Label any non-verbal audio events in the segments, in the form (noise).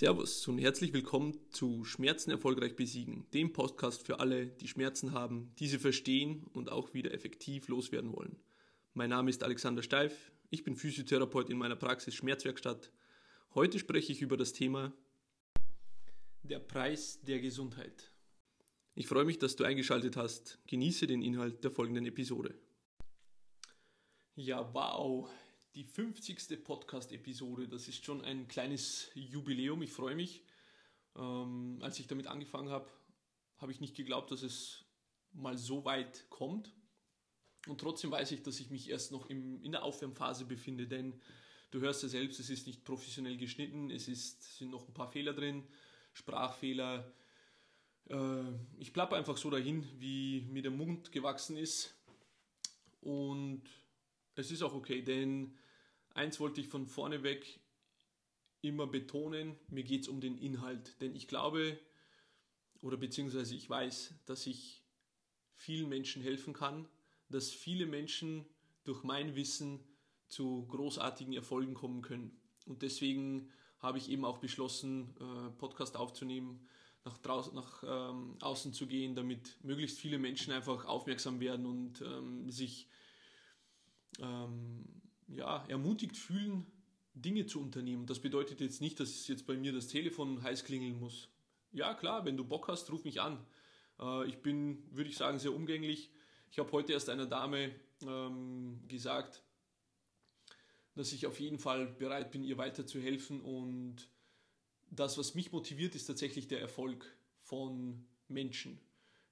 Servus und herzlich willkommen zu Schmerzen erfolgreich besiegen, dem Podcast für alle, die Schmerzen haben, diese verstehen und auch wieder effektiv loswerden wollen. Mein Name ist Alexander Steif, ich bin Physiotherapeut in meiner Praxis Schmerzwerkstatt. Heute spreche ich über das Thema der Preis der Gesundheit. Ich freue mich, dass du eingeschaltet hast. Genieße den Inhalt der folgenden Episode. Ja, wow, die 50. Podcast-Episode. Das ist schon ein kleines Jubiläum. Ich freue mich. Ähm, als ich damit angefangen habe, habe ich nicht geglaubt, dass es mal so weit kommt. Und trotzdem weiß ich, dass ich mich erst noch im, in der Aufwärmphase befinde, denn du hörst ja selbst, es ist nicht professionell geschnitten, es ist, sind noch ein paar Fehler drin, Sprachfehler. Äh, ich plappe einfach so dahin, wie mir der Mund gewachsen ist. Und es ist auch okay, denn eins wollte ich von vorne weg immer betonen, mir geht es um den Inhalt. Denn ich glaube, oder beziehungsweise ich weiß, dass ich vielen Menschen helfen kann, dass viele Menschen durch mein Wissen zu großartigen Erfolgen kommen können. Und deswegen habe ich eben auch beschlossen, äh, Podcast aufzunehmen, nach, draußen, nach ähm, außen zu gehen, damit möglichst viele Menschen einfach aufmerksam werden und ähm, sich ähm, ja, ermutigt fühlen, Dinge zu unternehmen. Das bedeutet jetzt nicht, dass jetzt bei mir das Telefon heiß klingeln muss. Ja, klar, wenn du Bock hast, ruf mich an. Äh, ich bin, würde ich sagen, sehr umgänglich. Ich habe heute erst einer Dame ähm, gesagt, dass ich auf jeden Fall bereit bin, ihr weiterzuhelfen. Und das, was mich motiviert, ist tatsächlich der Erfolg von Menschen.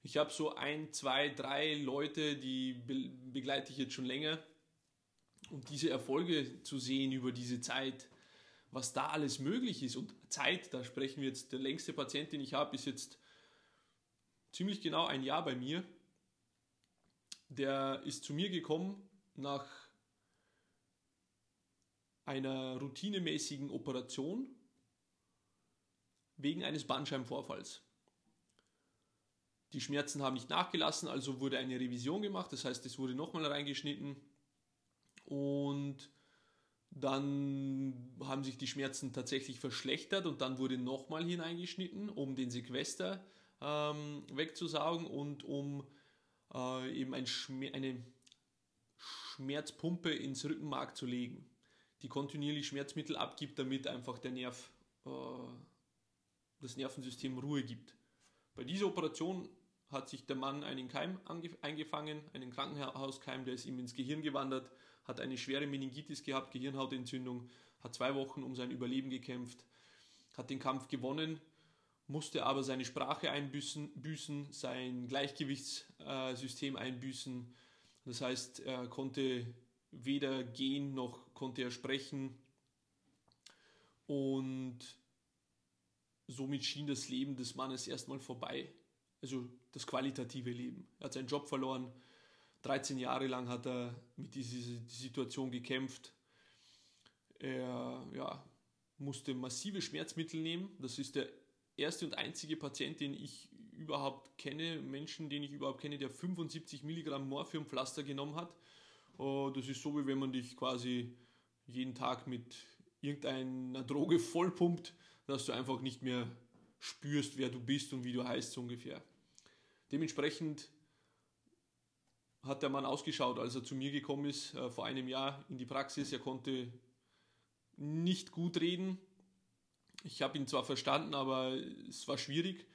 Ich habe so ein, zwei, drei Leute, die begleite ich jetzt schon länger und diese Erfolge zu sehen über diese Zeit, was da alles möglich ist. Und Zeit, da sprechen wir jetzt, der längste Patient, den ich habe, ist jetzt ziemlich genau ein Jahr bei mir. Der ist zu mir gekommen nach einer routinemäßigen Operation wegen eines Bandscheibenvorfalls. Die Schmerzen haben nicht nachgelassen, also wurde eine Revision gemacht, das heißt, es wurde nochmal reingeschnitten und dann haben sich die Schmerzen tatsächlich verschlechtert und dann wurde nochmal hineingeschnitten, um den Sequester ähm, wegzusaugen und um äh, eben ein Schmer eine Schmerzpumpe ins Rückenmark zu legen, die kontinuierlich Schmerzmittel abgibt, damit einfach der Nerv, äh, das Nervensystem Ruhe gibt. Bei dieser Operation hat sich der Mann einen Keim eingefangen, einen Krankenhauskeim, der ist ihm ins Gehirn gewandert hat eine schwere Meningitis gehabt, Gehirnhautentzündung, hat zwei Wochen um sein Überleben gekämpft, hat den Kampf gewonnen, musste aber seine Sprache einbüßen, büßen, sein Gleichgewichtssystem einbüßen. Das heißt, er konnte weder gehen noch konnte er sprechen. Und somit schien das Leben des Mannes erstmal vorbei. Also das qualitative Leben. Er hat seinen Job verloren, 13 Jahre lang hat er mit dieser Situation gekämpft. Er ja, musste massive Schmerzmittel nehmen. Das ist der erste und einzige Patient, den ich überhaupt kenne, Menschen, den ich überhaupt kenne, der 75 Milligramm Morphiumpflaster genommen hat. Das ist so, wie wenn man dich quasi jeden Tag mit irgendeiner Droge vollpumpt, dass du einfach nicht mehr spürst, wer du bist und wie du heißt, so ungefähr. Dementsprechend hat der Mann ausgeschaut, als er zu mir gekommen ist äh, vor einem Jahr in die Praxis. Er konnte nicht gut reden. Ich habe ihn zwar verstanden, aber es war schwierig.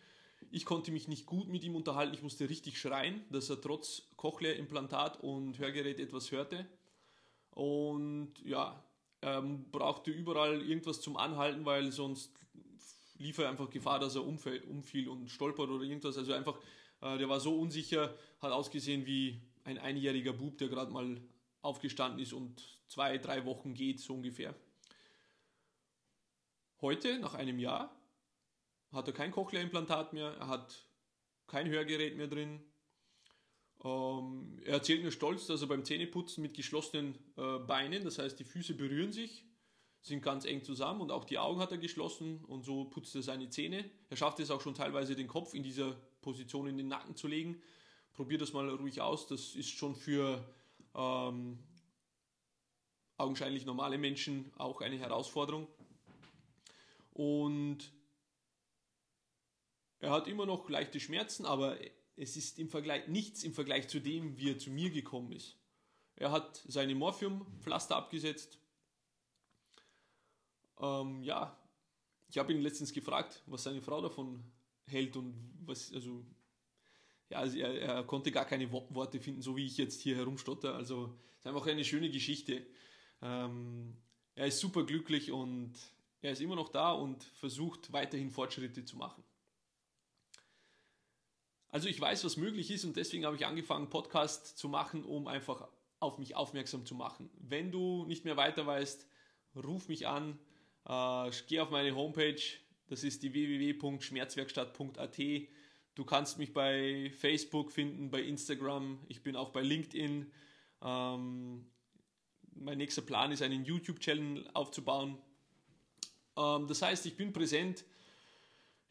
Ich konnte mich nicht gut mit ihm unterhalten. Ich musste richtig schreien, dass er trotz Cochlea-Implantat und Hörgerät etwas hörte. Und ja, er brauchte überall irgendwas zum Anhalten, weil sonst lief er einfach Gefahr, dass er umfiel und stolpert oder irgendwas. Also einfach, äh, der war so unsicher, hat ausgesehen wie ein einjähriger Bub, der gerade mal aufgestanden ist und zwei, drei Wochen geht, so ungefähr. Heute, nach einem Jahr, hat er kein Cochlea-Implantat mehr, er hat kein Hörgerät mehr drin. Ähm, er erzählt mir stolz, dass er beim Zähneputzen mit geschlossenen äh, Beinen, das heißt die Füße berühren sich, sind ganz eng zusammen und auch die Augen hat er geschlossen und so putzt er seine Zähne. Er schafft es auch schon teilweise den Kopf in dieser Position in den Nacken zu legen probier das mal ruhig aus. Das ist schon für ähm, augenscheinlich normale Menschen auch eine Herausforderung. Und er hat immer noch leichte Schmerzen, aber es ist im Vergleich nichts im Vergleich zu dem, wie er zu mir gekommen ist. Er hat seine Morphiumpflaster abgesetzt. Ähm, ja, ich habe ihn letztens gefragt, was seine Frau davon hält und was, also, ja, also er, er, konnte gar keine Worte finden, so wie ich jetzt hier herumstotter. Also, es ist einfach eine schöne Geschichte. Ähm, er ist super glücklich und er ist immer noch da und versucht weiterhin Fortschritte zu machen. Also ich weiß, was möglich ist und deswegen habe ich angefangen, Podcast zu machen, um einfach auf mich aufmerksam zu machen. Wenn du nicht mehr weiter weißt, ruf mich an, äh, geh auf meine Homepage, das ist die www.schmerzwerkstatt.at. Du kannst mich bei Facebook finden, bei Instagram, ich bin auch bei LinkedIn. Ähm, mein nächster Plan ist, einen YouTube-Channel aufzubauen. Ähm, das heißt, ich bin präsent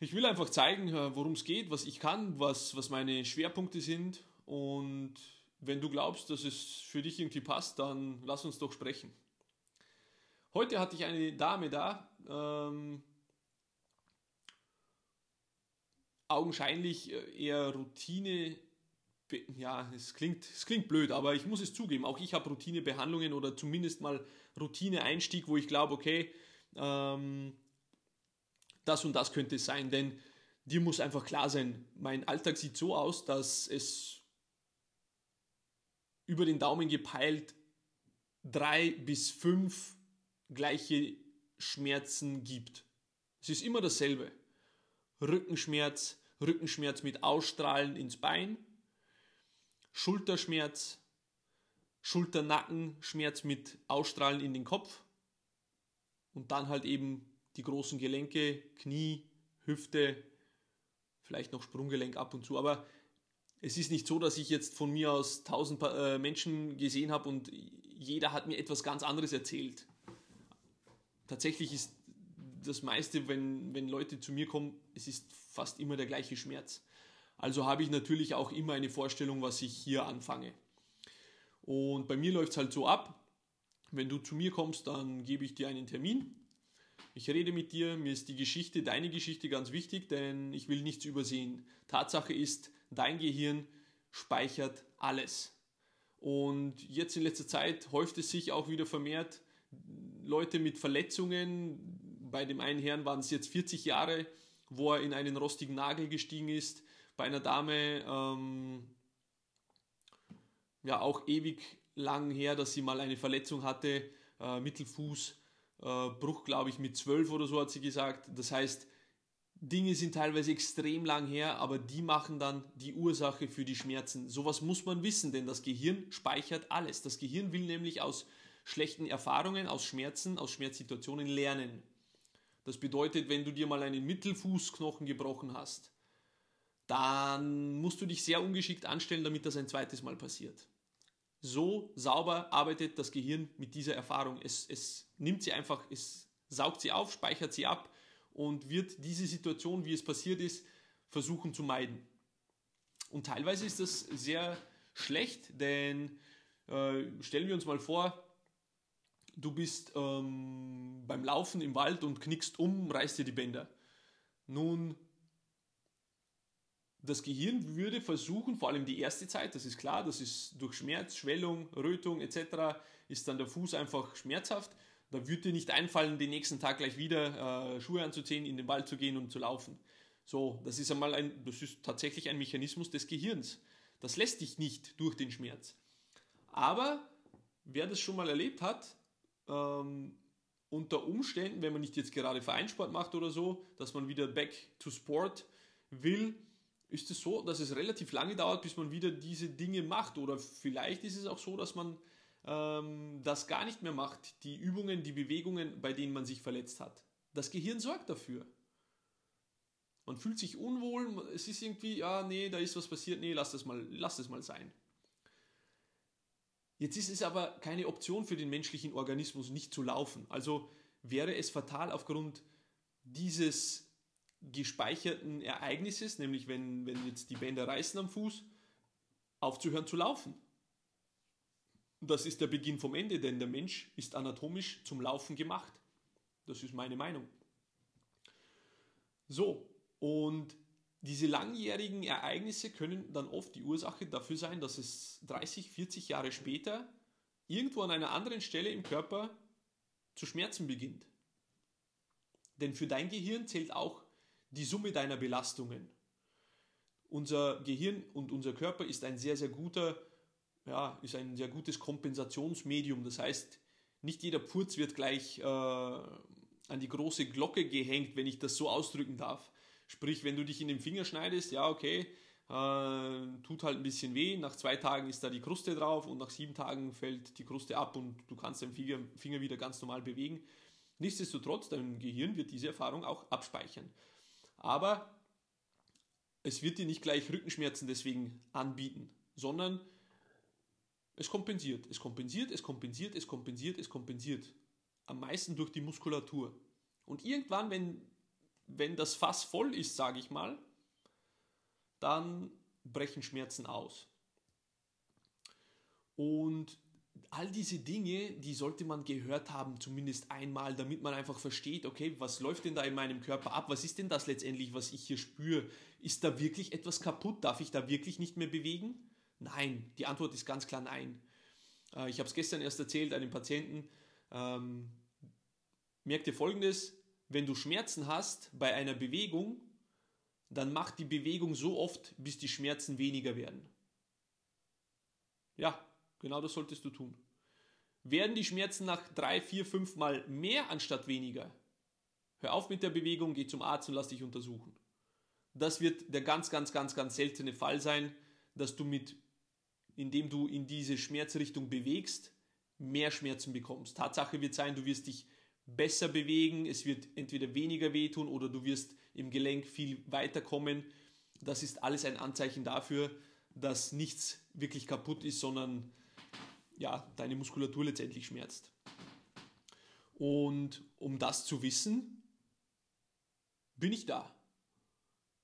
ich will einfach zeigen, äh, worum es geht, was ich kann, was, was meine Schwerpunkte sind. Und wenn du glaubst, dass es für dich irgendwie passt, dann lass uns doch sprechen. Heute hatte ich eine Dame da, ähm, augenscheinlich äh, eher Routine. Ja, es klingt, es klingt blöd, aber ich muss es zugeben. Auch ich habe Routinebehandlungen oder zumindest mal Routineeinstieg, wo ich glaube, okay, ähm, das und das könnte es sein, denn dir muss einfach klar sein, mein Alltag sieht so aus, dass es über den Daumen gepeilt drei bis fünf gleiche Schmerzen gibt. Es ist immer dasselbe. Rückenschmerz, Rückenschmerz mit Ausstrahlen ins Bein, Schulterschmerz, Schulternackenschmerz mit Ausstrahlen in den Kopf und dann halt eben die großen Gelenke, Knie, Hüfte, vielleicht noch Sprunggelenk ab und zu. Aber es ist nicht so, dass ich jetzt von mir aus tausend äh, Menschen gesehen habe und jeder hat mir etwas ganz anderes erzählt. Tatsächlich ist das meiste, wenn, wenn Leute zu mir kommen, es ist fast immer der gleiche Schmerz. Also habe ich natürlich auch immer eine Vorstellung, was ich hier anfange. Und bei mir läuft es halt so ab, wenn du zu mir kommst, dann gebe ich dir einen Termin ich rede mit dir, mir ist die Geschichte, deine Geschichte ganz wichtig, denn ich will nichts übersehen. Tatsache ist, dein Gehirn speichert alles. Und jetzt in letzter Zeit häuft es sich auch wieder vermehrt Leute mit Verletzungen. Bei dem einen Herrn waren es jetzt 40 Jahre, wo er in einen rostigen Nagel gestiegen ist. Bei einer Dame ähm, ja auch ewig lang her, dass sie mal eine Verletzung hatte, äh, Mittelfuß äh, glaube ich, mit zwölf oder so hat sie gesagt. Das heißt, Dinge sind teilweise extrem lang her, aber die machen dann die Ursache für die Schmerzen. Sowas muss man wissen, denn das Gehirn speichert alles. Das Gehirn will nämlich aus schlechten Erfahrungen, aus Schmerzen, aus Schmerzsituationen lernen. Das bedeutet, wenn du dir mal einen Mittelfußknochen gebrochen hast, dann musst du dich sehr ungeschickt anstellen, damit das ein zweites Mal passiert. So sauber arbeitet das Gehirn mit dieser Erfahrung. Es, es nimmt sie einfach, es saugt sie auf, speichert sie ab und wird diese Situation, wie es passiert ist, versuchen zu meiden. Und teilweise ist das sehr schlecht, denn äh, stellen wir uns mal vor, du bist ähm, beim Laufen im Wald und knickst um, reißt dir die Bänder. Nun das Gehirn würde versuchen, vor allem die erste Zeit, das ist klar, das ist durch Schmerz, Schwellung, Rötung etc., ist dann der Fuß einfach schmerzhaft. Da würde dir nicht einfallen, den nächsten Tag gleich wieder äh, Schuhe anzuziehen, in den Wald zu gehen und zu laufen. So, das ist einmal ein, das ist tatsächlich ein Mechanismus des Gehirns. Das lässt dich nicht durch den Schmerz. Aber wer das schon mal erlebt hat, ähm, unter Umständen, wenn man nicht jetzt gerade Vereinssport macht oder so, dass man wieder back to sport will, ist es so, dass es relativ lange dauert, bis man wieder diese Dinge macht. Oder vielleicht ist es auch so, dass man ähm, das gar nicht mehr macht, die Übungen, die Bewegungen, bei denen man sich verletzt hat. Das Gehirn sorgt dafür. Man fühlt sich unwohl, es ist irgendwie, ja, nee, da ist was passiert, nee, lass das mal, lass das mal sein. Jetzt ist es aber keine Option für den menschlichen Organismus, nicht zu laufen. Also wäre es fatal aufgrund dieses gespeicherten Ereignisses, nämlich wenn, wenn jetzt die Bänder reißen am Fuß, aufzuhören zu laufen. Das ist der Beginn vom Ende, denn der Mensch ist anatomisch zum Laufen gemacht. Das ist meine Meinung. So, und diese langjährigen Ereignisse können dann oft die Ursache dafür sein, dass es 30, 40 Jahre später irgendwo an einer anderen Stelle im Körper zu schmerzen beginnt. Denn für dein Gehirn zählt auch die Summe deiner Belastungen. Unser Gehirn und unser Körper ist ein sehr, sehr guter, ja, ist ein sehr gutes Kompensationsmedium. Das heißt, nicht jeder Purz wird gleich äh, an die große Glocke gehängt, wenn ich das so ausdrücken darf. Sprich, wenn du dich in den Finger schneidest, ja, okay, äh, tut halt ein bisschen weh. Nach zwei Tagen ist da die Kruste drauf und nach sieben Tagen fällt die Kruste ab und du kannst deinen Finger, Finger wieder ganz normal bewegen. Nichtsdestotrotz, dein Gehirn wird diese Erfahrung auch abspeichern. Aber es wird dir nicht gleich Rückenschmerzen deswegen anbieten, sondern es kompensiert, es kompensiert, es kompensiert, es kompensiert, es kompensiert. Am meisten durch die Muskulatur. Und irgendwann, wenn, wenn das Fass voll ist, sage ich mal, dann brechen Schmerzen aus. Und all diese Dinge, die sollte man gehört haben, zumindest einmal, damit man einfach versteht, okay, was läuft denn da in meinem Körper ab? Was ist denn das letztendlich, was ich hier spüre? Ist da wirklich etwas kaputt? Darf ich da wirklich nicht mehr bewegen? Nein, die Antwort ist ganz klar nein. Äh, ich habe es gestern erst erzählt einem Patienten. Ähm, merk dir folgendes: Wenn du Schmerzen hast bei einer Bewegung, dann mach die Bewegung so oft, bis die Schmerzen weniger werden. Ja, genau das solltest du tun. Werden die Schmerzen nach drei, vier, fünf Mal mehr anstatt weniger? Hör auf mit der Bewegung, geh zum Arzt und lass dich untersuchen. Das wird der ganz, ganz, ganz, ganz seltene Fall sein, dass du mit, indem du in diese Schmerzrichtung bewegst, mehr Schmerzen bekommst. Tatsache wird sein, du wirst dich besser bewegen, es wird entweder weniger wehtun oder du wirst im Gelenk viel weiterkommen. Das ist alles ein Anzeichen dafür, dass nichts wirklich kaputt ist, sondern ja, deine Muskulatur letztendlich schmerzt. Und um das zu wissen, bin ich da.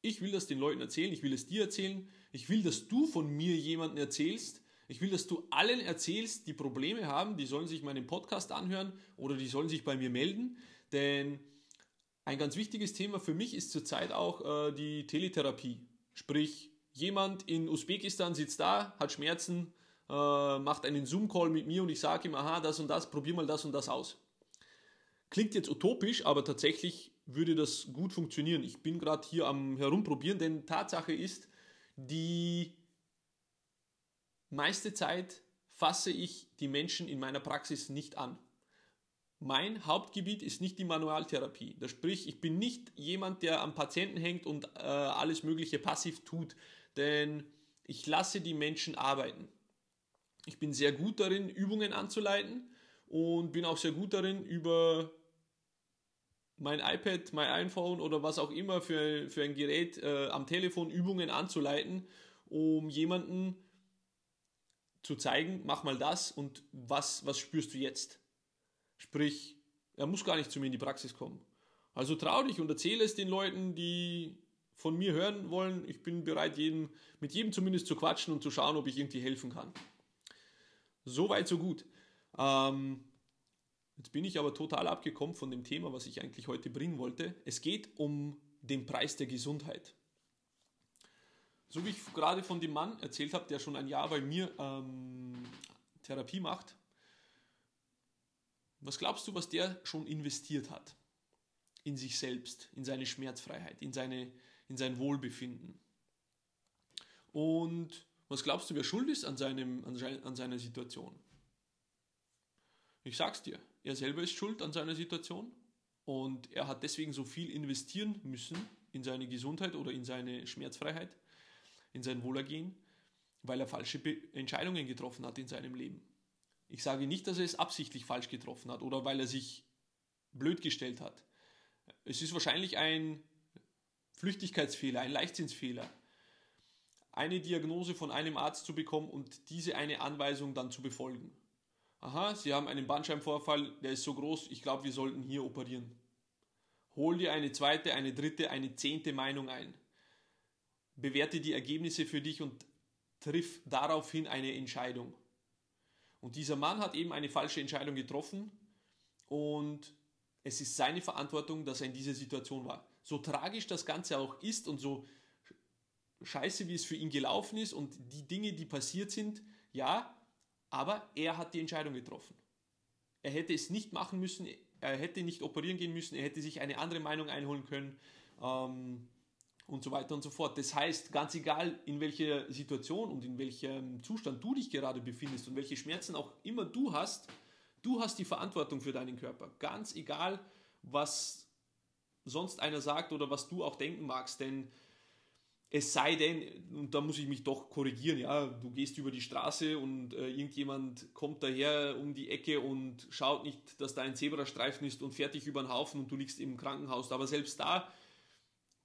Ich will das den Leuten erzählen, ich will es dir erzählen, ich will, dass du von mir jemanden erzählst, ich will, dass du allen erzählst, die Probleme haben, die sollen sich meinen Podcast anhören oder die sollen sich bei mir melden, denn ein ganz wichtiges Thema für mich ist zurzeit auch äh, die Teletherapie. Sprich, jemand in Usbekistan sitzt da, hat Schmerzen, äh, macht einen Zoom-Call mit mir und ich sage ihm, aha, das und das, probier mal das und das aus. Klingt jetzt utopisch, aber tatsächlich würde das gut funktionieren. Ich bin gerade hier am Herumprobieren, denn Tatsache ist, die meiste Zeit fasse ich die Menschen in meiner Praxis nicht an. Mein Hauptgebiet ist nicht die Manualtherapie. Das sprich, ich bin nicht jemand, der am Patienten hängt und äh, alles Mögliche passiv tut, denn ich lasse die Menschen arbeiten. Ich bin sehr gut darin, Übungen anzuleiten und bin auch sehr gut darin, über mein iPad, mein iPhone oder was auch immer für, für ein Gerät äh, am Telefon Übungen anzuleiten, um jemanden zu zeigen, mach mal das und was, was spürst du jetzt? Sprich, er muss gar nicht zu mir in die Praxis kommen. Also trau dich und erzähle es den Leuten, die von mir hören wollen. Ich bin bereit, jeden, mit jedem zumindest zu quatschen und zu schauen, ob ich irgendwie helfen kann. So weit, so gut. Ähm, jetzt bin ich aber total abgekommen von dem Thema, was ich eigentlich heute bringen wollte. Es geht um den Preis der Gesundheit. So wie ich gerade von dem Mann erzählt habe, der schon ein Jahr bei mir ähm, Therapie macht, was glaubst du, was der schon investiert hat? In sich selbst, in seine Schmerzfreiheit, in, seine, in sein Wohlbefinden. Und was glaubst du, wer schuld ist an, seinem, an seiner Situation? Ich sag's dir, er selber ist schuld an seiner Situation und er hat deswegen so viel investieren müssen in seine Gesundheit oder in seine Schmerzfreiheit in sein Wohlergehen, weil er falsche Be Entscheidungen getroffen hat in seinem Leben. Ich sage nicht, dass er es absichtlich falsch getroffen hat oder weil er sich blöd gestellt hat. Es ist wahrscheinlich ein Flüchtigkeitsfehler, ein Leichtsinnsfehler. Eine Diagnose von einem Arzt zu bekommen und diese eine Anweisung dann zu befolgen. Aha, Sie haben einen Bandscheibenvorfall, der ist so groß, ich glaube, wir sollten hier operieren. Hol dir eine zweite, eine dritte, eine zehnte Meinung ein bewerte die Ergebnisse für dich und triff daraufhin eine Entscheidung. Und dieser Mann hat eben eine falsche Entscheidung getroffen und es ist seine Verantwortung, dass er in dieser Situation war. so tragisch das Ganze auch ist und so scheiße, wie es für ihn gelaufen ist und die Dinge, die passiert sind, ja, aber er hat die Entscheidung getroffen. Er hätte es nicht machen müssen, er hätte nicht operieren gehen müssen, er hätte sich eine andere Meinung einholen können ähm, und so weiter und so fort. Das heißt, ganz egal, in welcher Situation und in welchem Zustand du dich gerade befindest und welche Schmerzen auch immer du hast, du hast die Verantwortung für deinen Körper. Ganz egal, was sonst einer sagt oder was du auch denken magst, denn es sei denn, und da muss ich mich doch korrigieren, ja, du gehst über die Straße und äh, irgendjemand kommt daher um die Ecke und schaut nicht, dass da ein Zebrastreifen ist und fährt dich über den Haufen und du liegst im Krankenhaus. Aber selbst da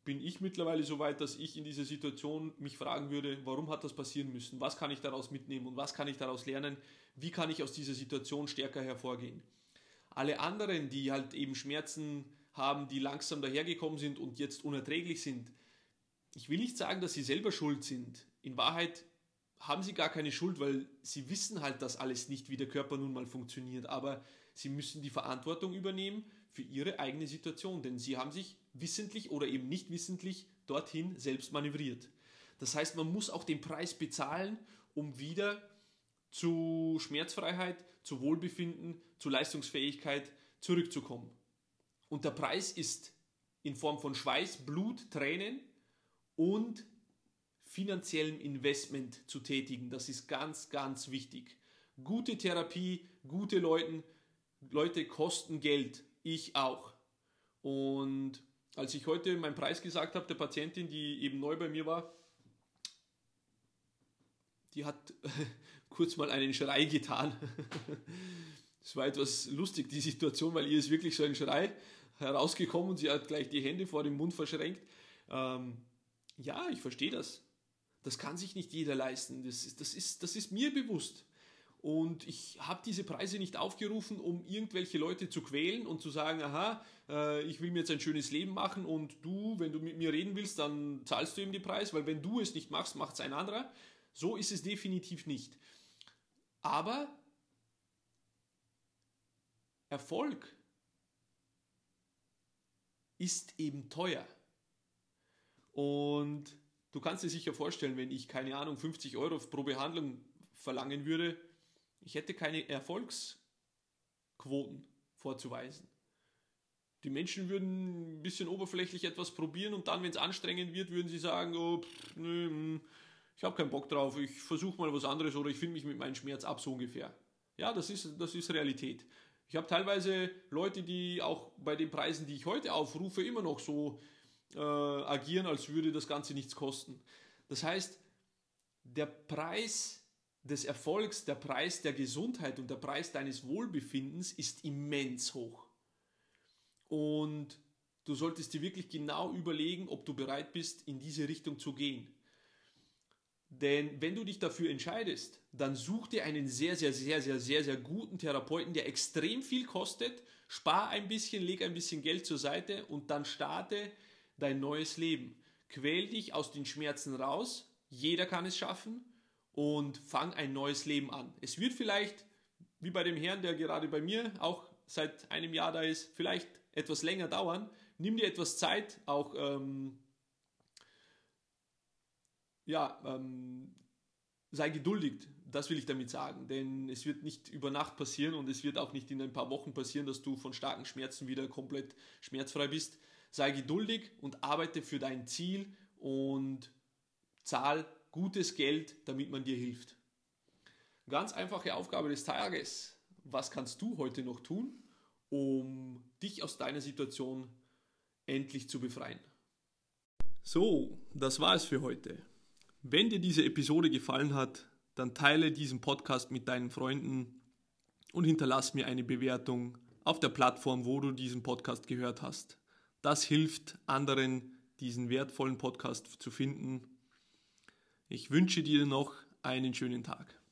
bin ich mittlerweile so weit, dass ich in dieser Situation mich fragen würde, warum hat das passieren müssen? Was kann ich daraus mitnehmen und was kann ich daraus lernen? Wie kann ich aus dieser Situation stärker hervorgehen? Alle anderen, die halt eben Schmerzen haben, die langsam dahergekommen sind und jetzt unerträglich sind, ich will nicht sagen, dass sie selber schuld sind. In Wahrheit haben sie gar keine Schuld, weil sie wissen halt das alles nicht, wie der Körper nun mal funktioniert. Aber sie müssen die Verantwortung übernehmen für ihre eigene Situation, denn sie haben sich wissentlich oder eben nicht wissentlich dorthin selbst manövriert. Das heißt, man muss auch den Preis bezahlen, um wieder zu Schmerzfreiheit, zu Wohlbefinden, zu Leistungsfähigkeit zurückzukommen. Und der Preis ist in Form von Schweiß, Blut, Tränen, und finanziellem Investment zu tätigen. Das ist ganz, ganz wichtig. Gute Therapie, gute Leute, Leute kosten Geld. Ich auch. Und als ich heute meinen Preis gesagt habe, der Patientin, die eben neu bei mir war, die hat (laughs) kurz mal einen Schrei getan. (laughs) Es war etwas lustig, die Situation, weil ihr ist wirklich so ein Schrei herausgekommen und sie hat gleich die Hände vor dem Mund verschränkt. Ähm, ja, ich verstehe das. Das kann sich nicht jeder leisten. Das ist, das ist, das ist mir bewusst. Und ich habe diese Preise nicht aufgerufen, um irgendwelche Leute zu quälen und zu sagen, aha, äh, ich will mir jetzt ein schönes Leben machen und du, wenn du mit mir reden willst, dann zahlst du ihm den Preis, weil wenn du es nicht machst, macht es ein anderer. So ist es definitiv nicht. Aber Erfolg ist eben teuer. Und du kannst dir sicher vorstellen, wenn ich, keine Ahnung, 50 Euro pro Behandlung verlangen würde, ich hätte keine Erfolgsquoten vorzuweisen. Die Menschen würden ein bisschen oberflächlich etwas probieren und dann, wenn es anstrengend wird, würden sie sagen, oh, pff, nö, hm, ich habe keinen Bock drauf, ich versuche mal was anderes oder ich finde mich mit meinem Schmerz ab, so ungefähr. Ja, das ist, das ist Realität. Ich habe teilweise Leute, die auch bei den Preisen, die ich heute aufrufe, immer noch so äh, agieren, als würde das Ganze nichts kosten. Das heißt, der Preis des Erfolgs, der Preis der Gesundheit und der Preis deines Wohlbefindens ist immens hoch. Und du solltest dir wirklich genau überlegen, ob du bereit bist, in diese Richtung zu gehen. Denn wenn du dich dafür entscheidest, dann such dir einen sehr, sehr, sehr, sehr, sehr, sehr guten Therapeuten, der extrem viel kostet, spar ein bisschen, leg ein bisschen Geld zur Seite und dann starte dein neues Leben. Quäl dich aus den Schmerzen raus. Jeder kann es schaffen und fang ein neues Leben an. Es wird vielleicht, wie bei dem Herrn, der gerade bei mir auch seit einem Jahr da ist, vielleicht etwas länger dauern. Nimm dir etwas Zeit, auch ähm, ja, ähm, sei geduldig, das will ich damit sagen, denn es wird nicht über Nacht passieren und es wird auch nicht in ein paar Wochen passieren, dass du von starken Schmerzen wieder komplett schmerzfrei bist sei geduldig und arbeite für dein Ziel und zahl gutes Geld, damit man dir hilft. Ganz einfache Aufgabe des Tages. Was kannst du heute noch tun, um dich aus deiner Situation endlich zu befreien? So, das war es für heute. Wenn dir diese Episode gefallen hat, dann teile diesen Podcast mit deinen Freunden und hinterlass mir eine Bewertung auf der Plattform, wo du diesen Podcast gehört hast. Das hilft anderen, diesen wertvollen Podcast zu finden. Ich wünsche dir noch einen schönen Tag.